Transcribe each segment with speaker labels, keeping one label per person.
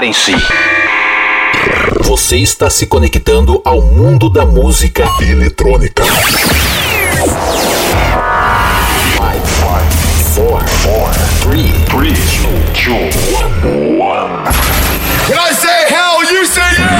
Speaker 1: Preparem-se. Você está se conectando ao mundo da música eletrônica. 5, 4, 3, 3, 2, 1.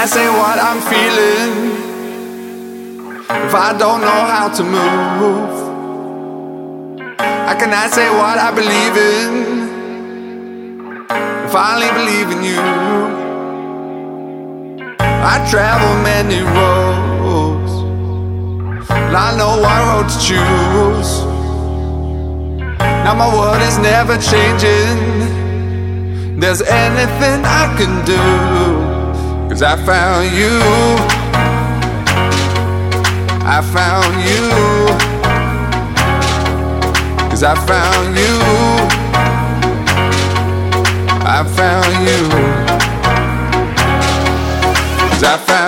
Speaker 2: I say what I'm feeling if I don't know how to move? I say what I believe in if I only believe in you? I travel many roads, and I know what road to choose. Now my world is never changing. There's anything I can do. Cause I found you. I found you. Cause I found you. I found you. Cause I found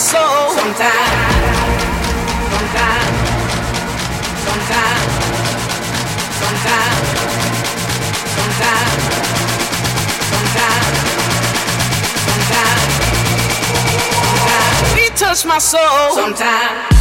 Speaker 3: soul. Sometimes, sometimes, sometimes, sometimes, sometimes, sometimes, sometimes, sometimes. Beat touch my soul. Sometimes.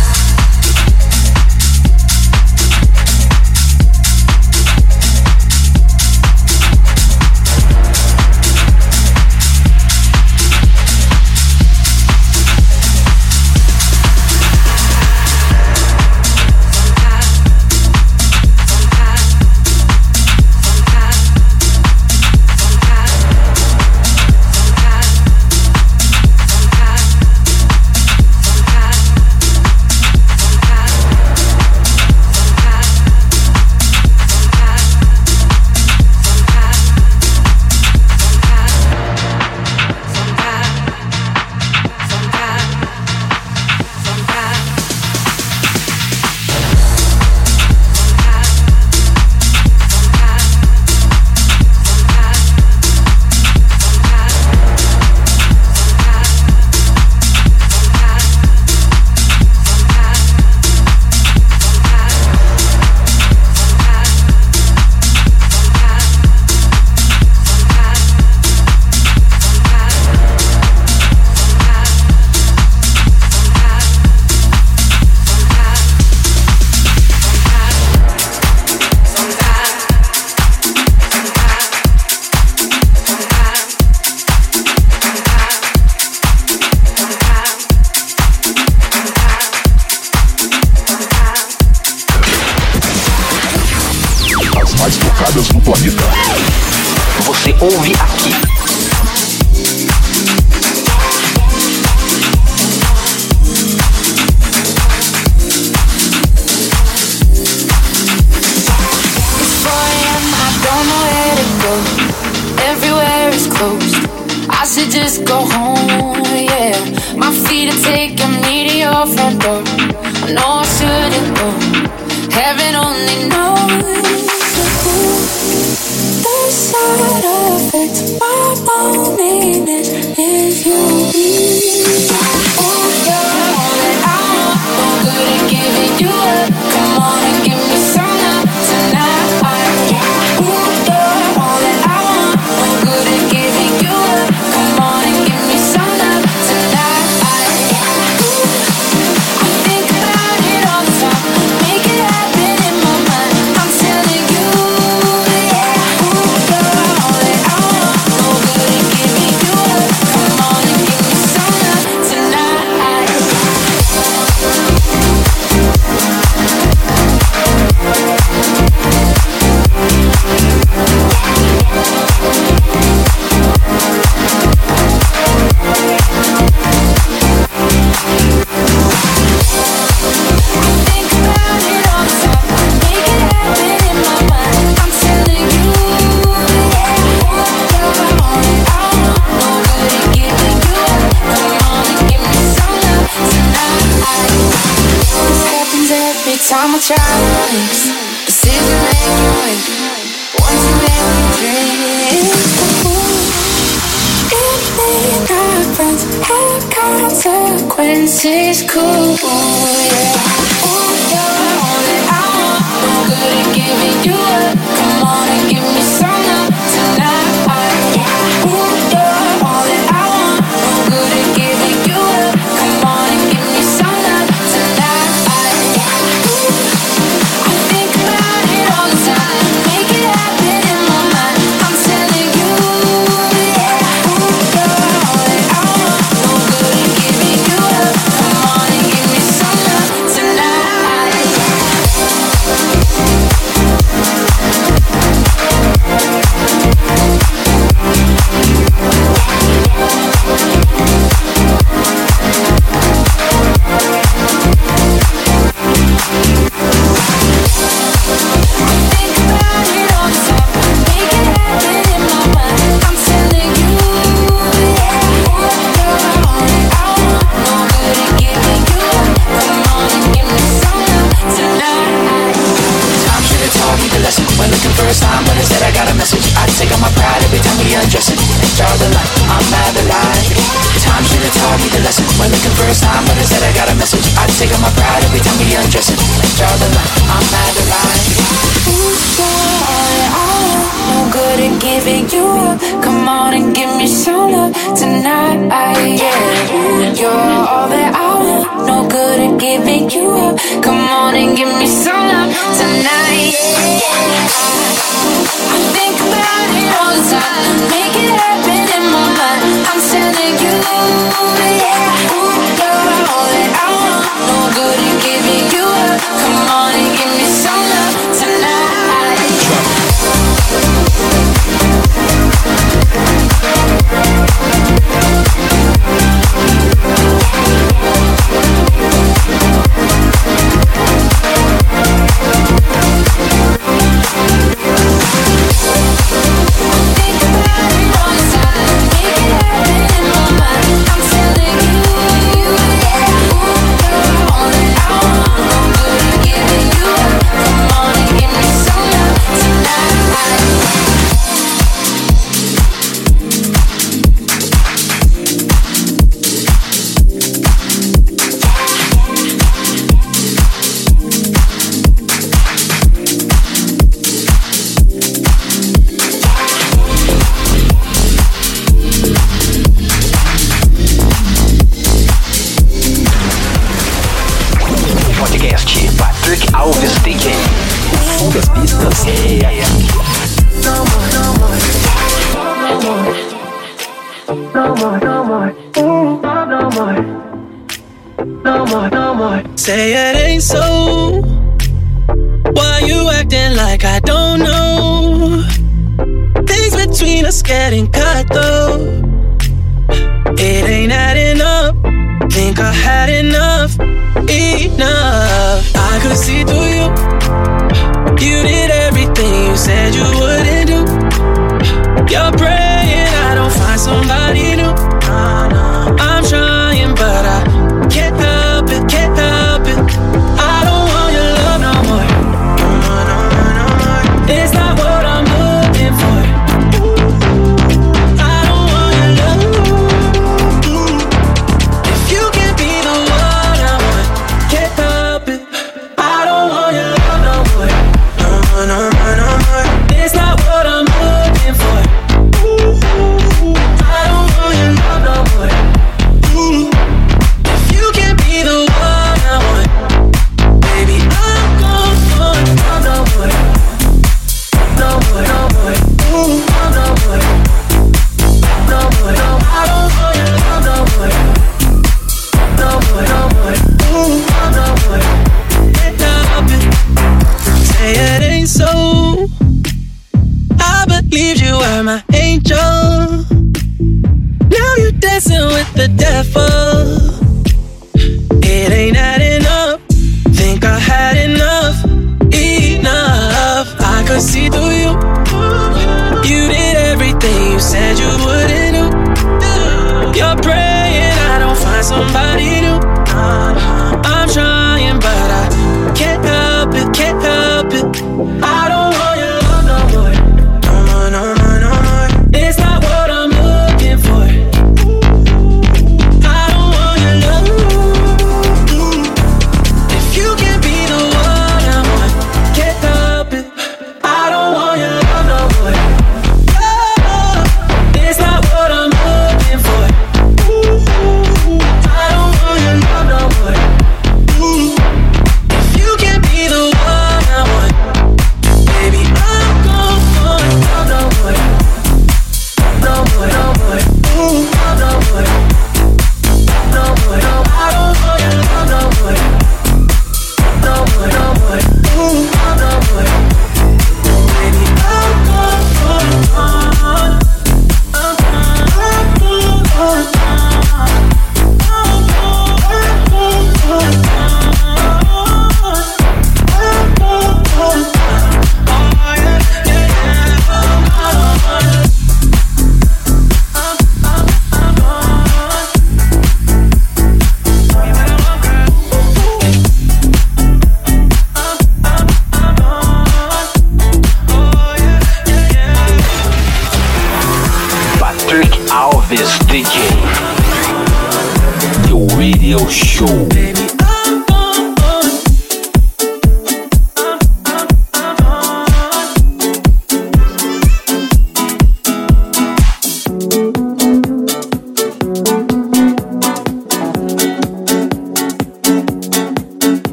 Speaker 4: like I don't know. Things between us getting cut though. It ain't adding up. Think I had enough, enough. I could see through you. You did everything you said you wouldn't do. You're praying I don't find somebody new.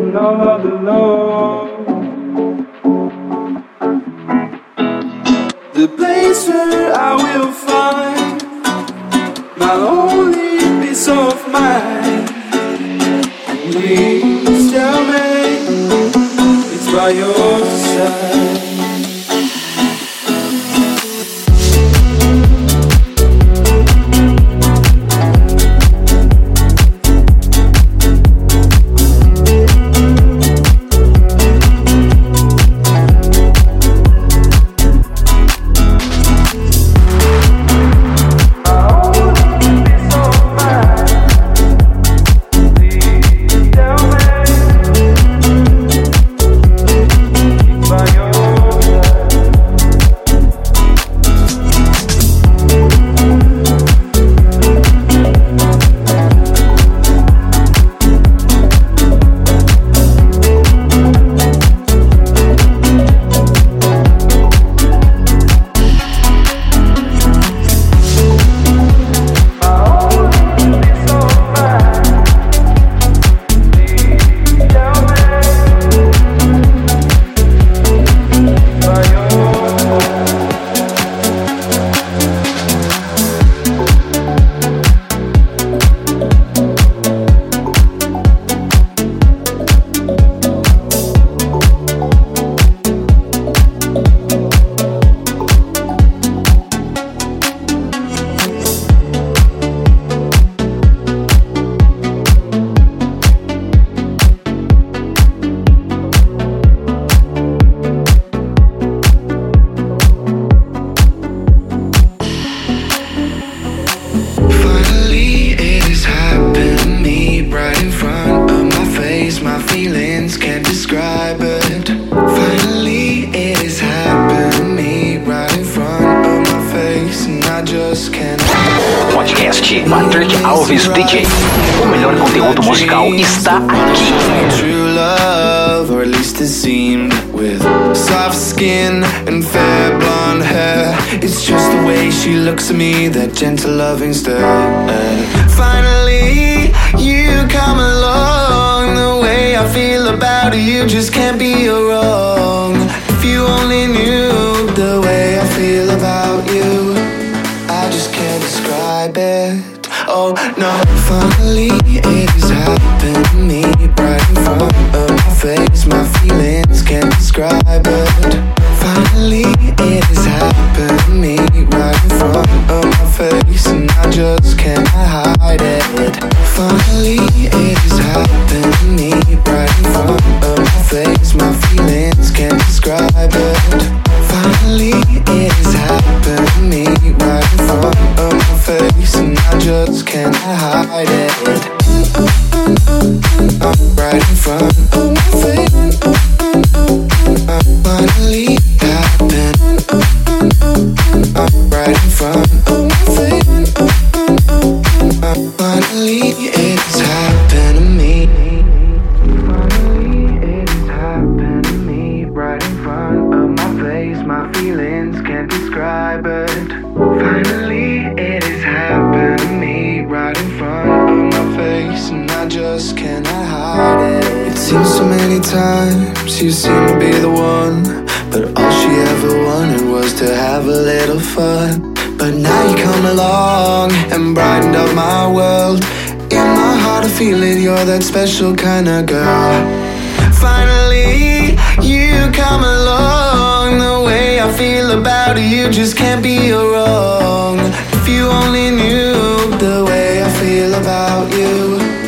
Speaker 4: love. The
Speaker 5: place where I will find my only peace of mind. Please tell me it's your.
Speaker 6: Come along. The way I feel about you just can't be wrong. If you only knew the way I feel about you, I just can't describe it. Oh no, finally it me right in front of my face. My feelings can't describe it. Finally right in front of my face, and I just hide it. Finally right in front of my face. My feelings can't describe it. Finally right in front of my face, and I just can't hide it. I just cannot hide it. It seems so many times you seem to be the one. But all she ever wanted was to have a little fun. But now you come along and brightened up my world. In my heart, I feel it, you're that special kind of girl. Finally, you come along. The way I feel about you just can't be wrong. If you only knew the way I feel about you, I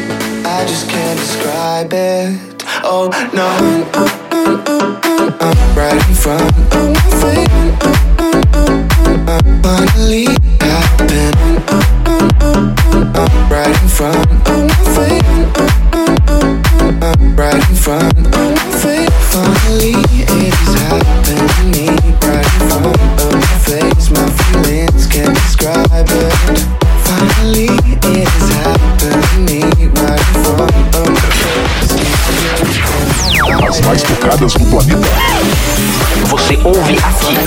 Speaker 6: describe it. Oh no, right in front of my face. Finally happened. Right in front of my face. Right in front of my face. Finally it to me. Right in front of my face. My feelings can't describe it. Finally
Speaker 7: mais tocadas do planeta.
Speaker 8: Você ouve aqui.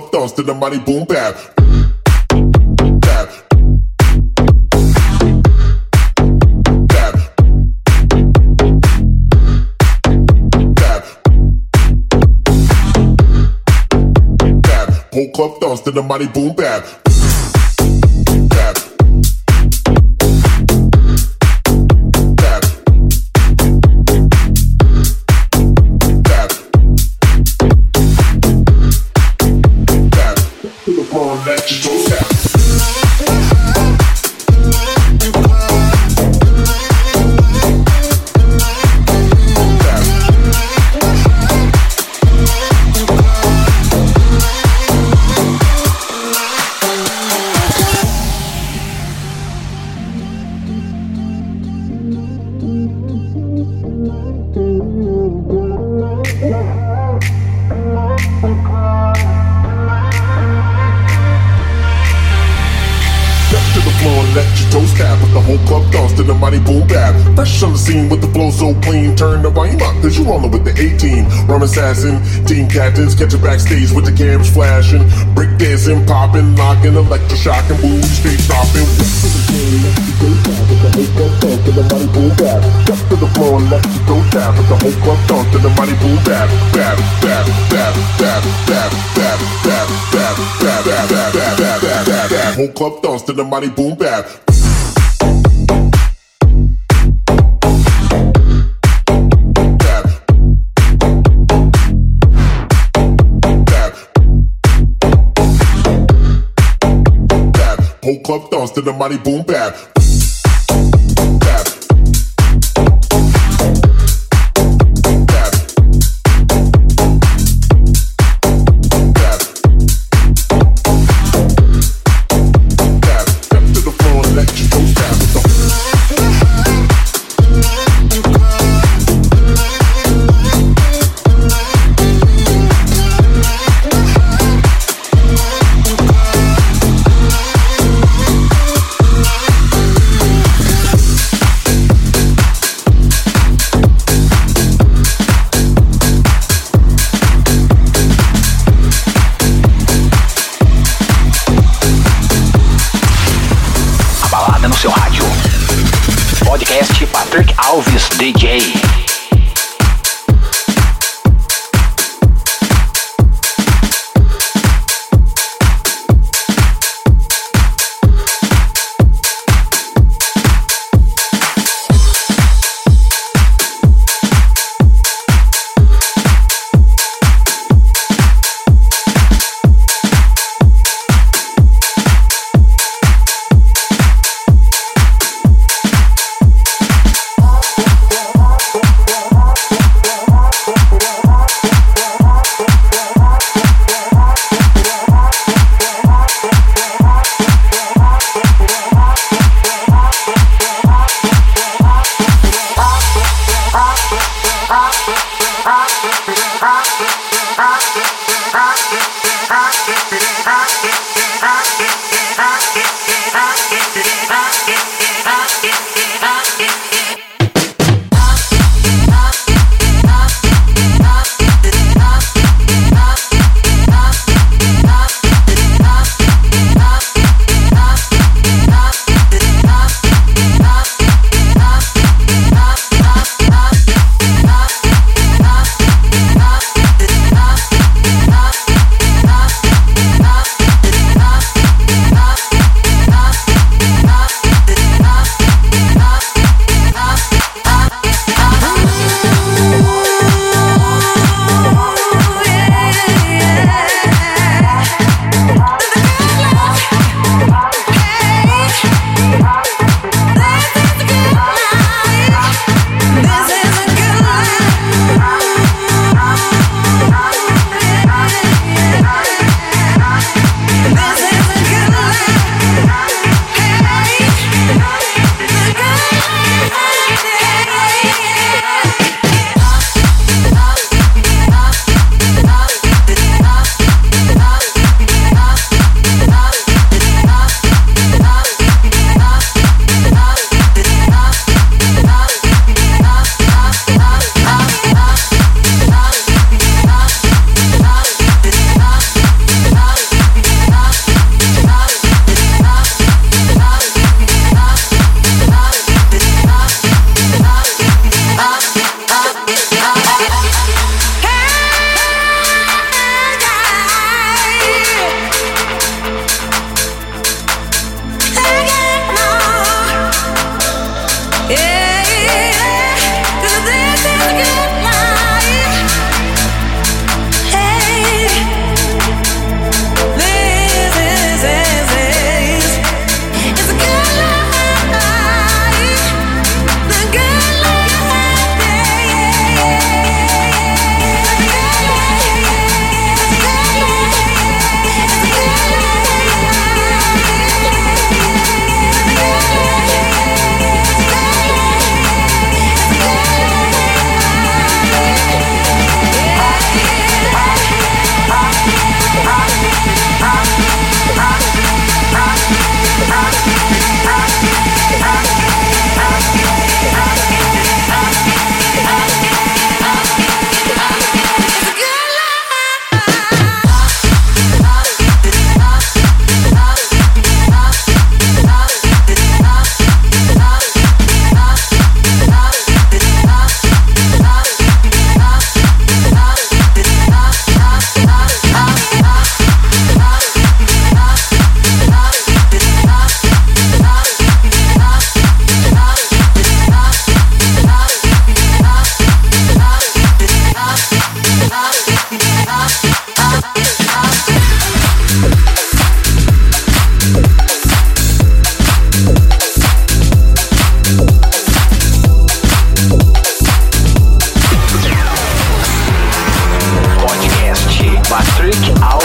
Speaker 7: club dance to the money boom bap. Whole club dance to the money boom bap. So clean. Turn the volume up, cause you rollin' with the A team. Rum assassin, team captains, catch it backstage with the cams flashing. Break dancing, popping, locking, electroshock and boom, straight bap. Step to the floor and let you go tap with the whole club dance to the mighty boom bap. Bap, bap, bap, bap, bap, bap, bap, bap, bap, bap, bap, bap, bap, bap, bap. Whole club dance to the mighty boom. Bap. Whole club dance to the money boom. Bap.
Speaker 9: Eric Out.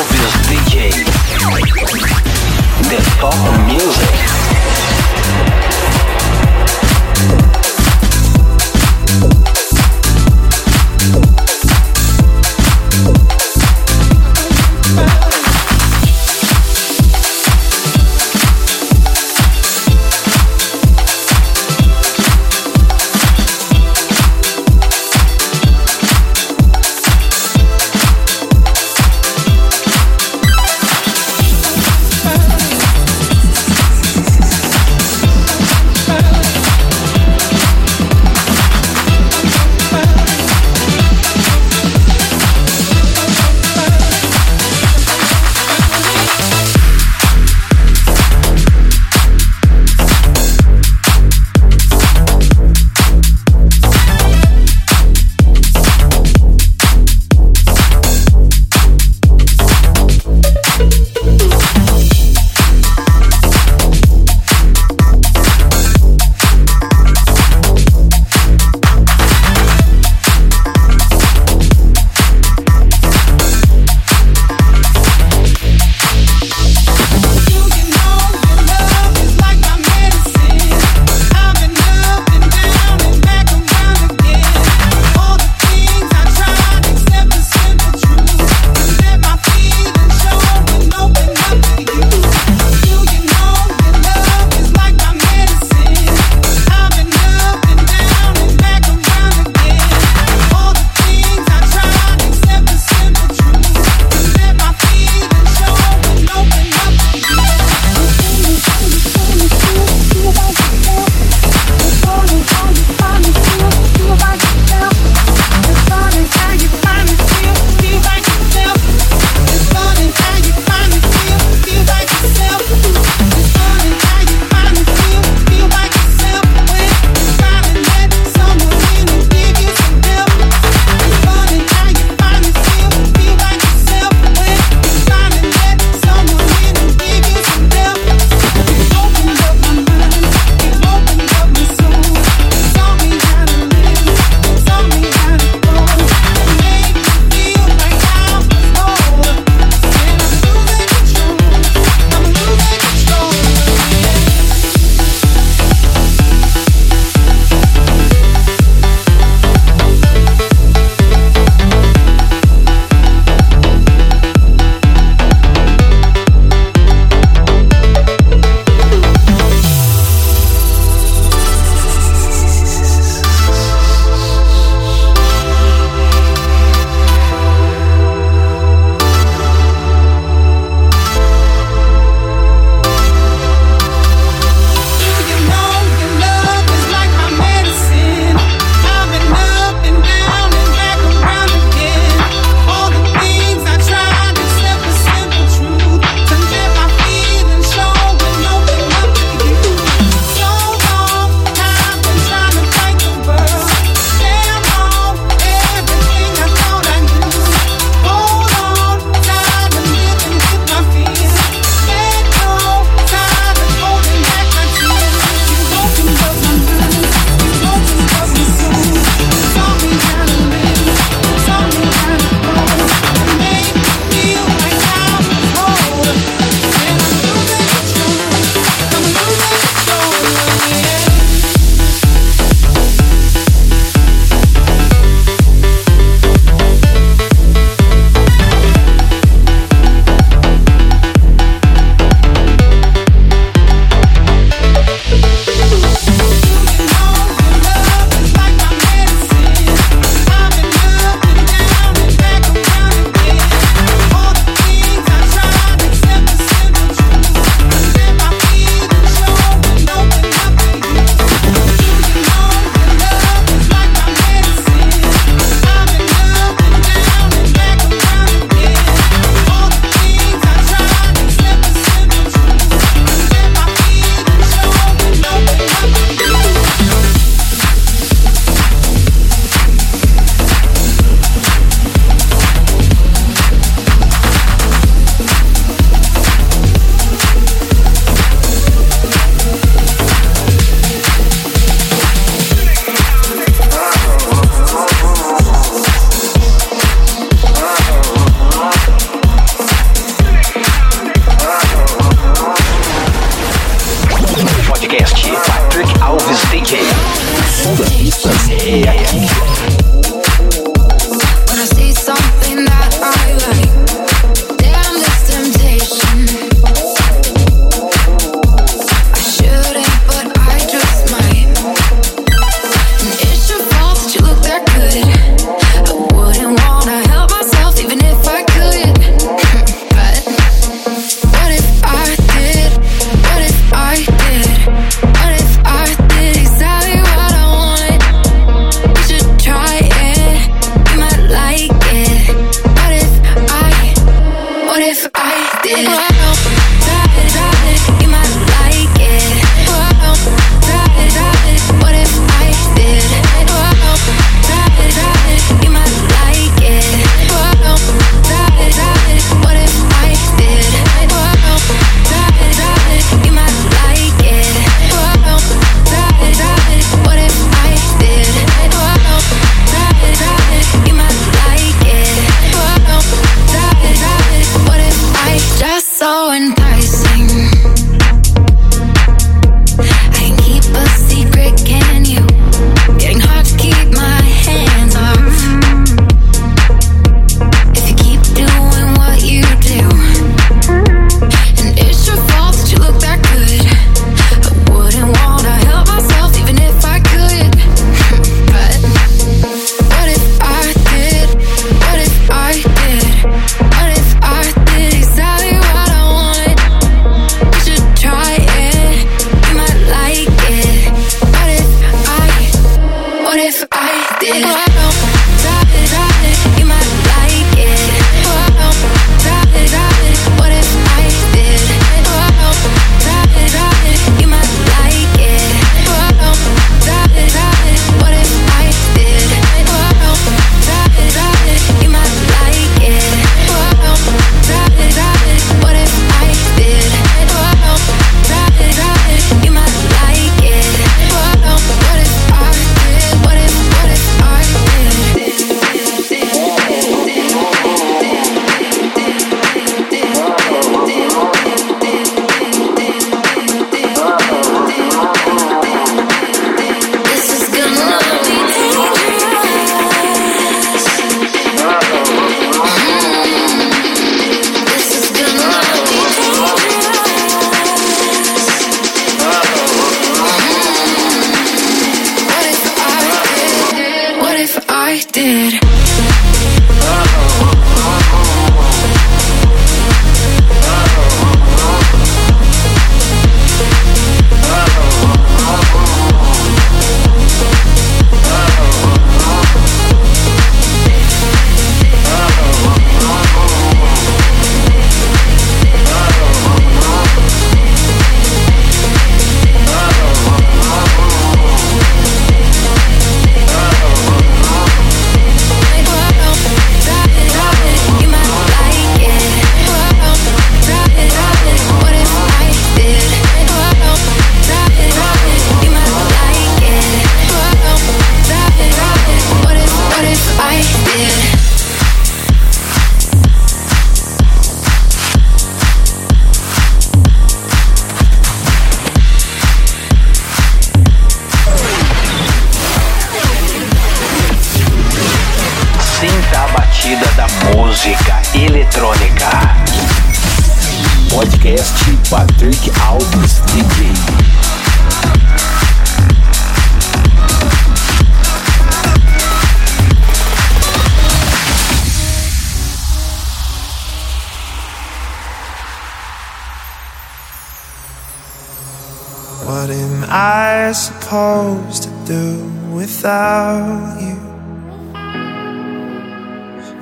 Speaker 9: What
Speaker 10: am I supposed to do without you?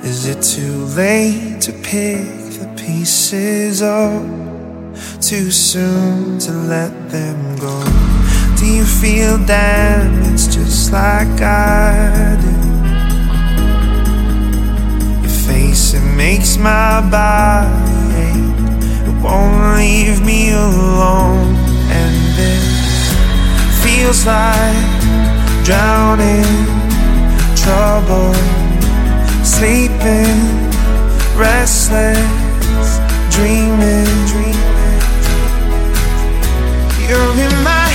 Speaker 10: Is it too late to pick the pieces up? Too soon to let them go? Do you feel damaged just like I do? Your face, it makes my body ache. It won't leave me alone feels like drowning, trouble, sleeping, restless, dreaming, dreaming. You're in my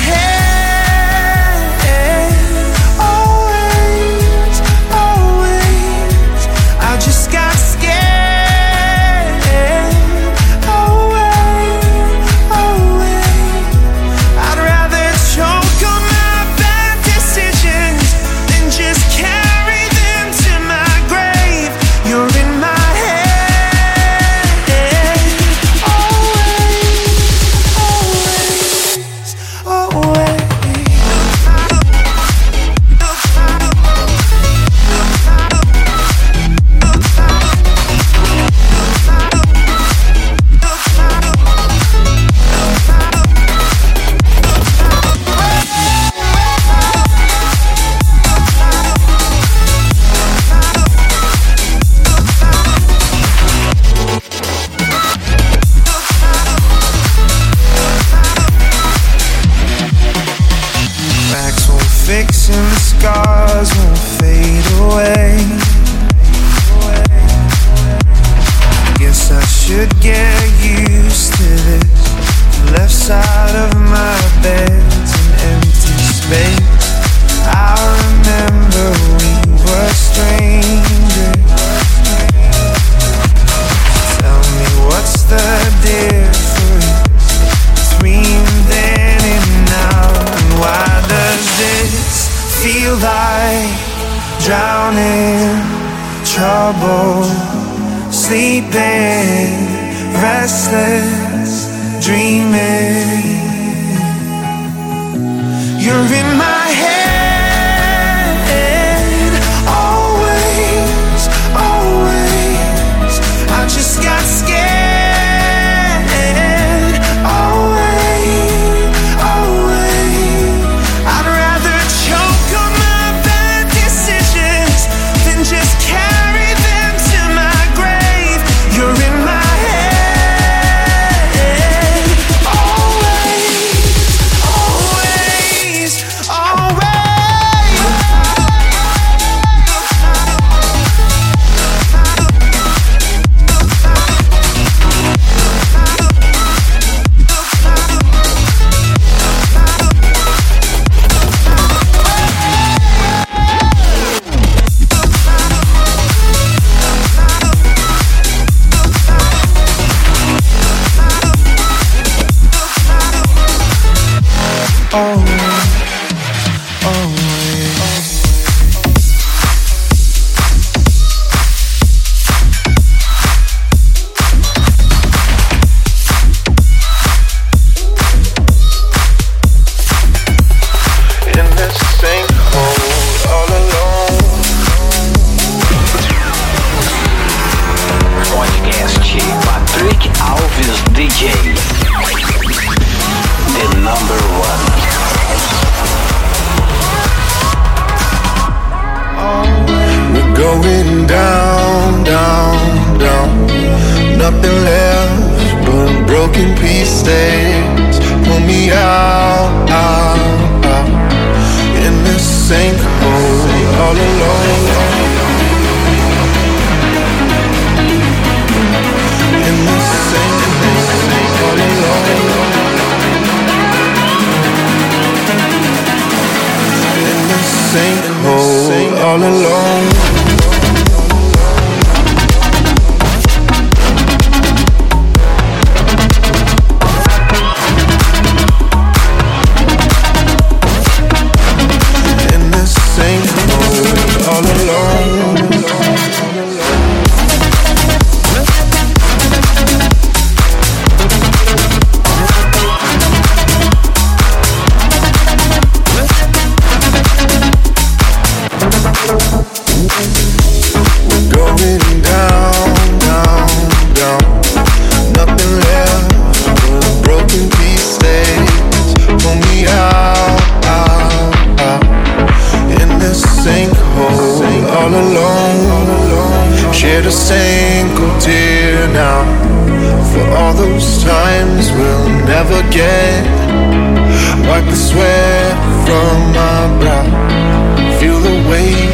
Speaker 4: Feel the weight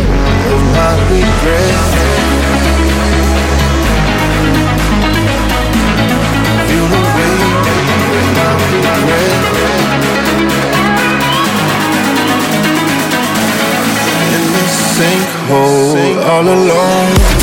Speaker 4: of my regret. Feel the weight of my regret. In sinkhole, all alone.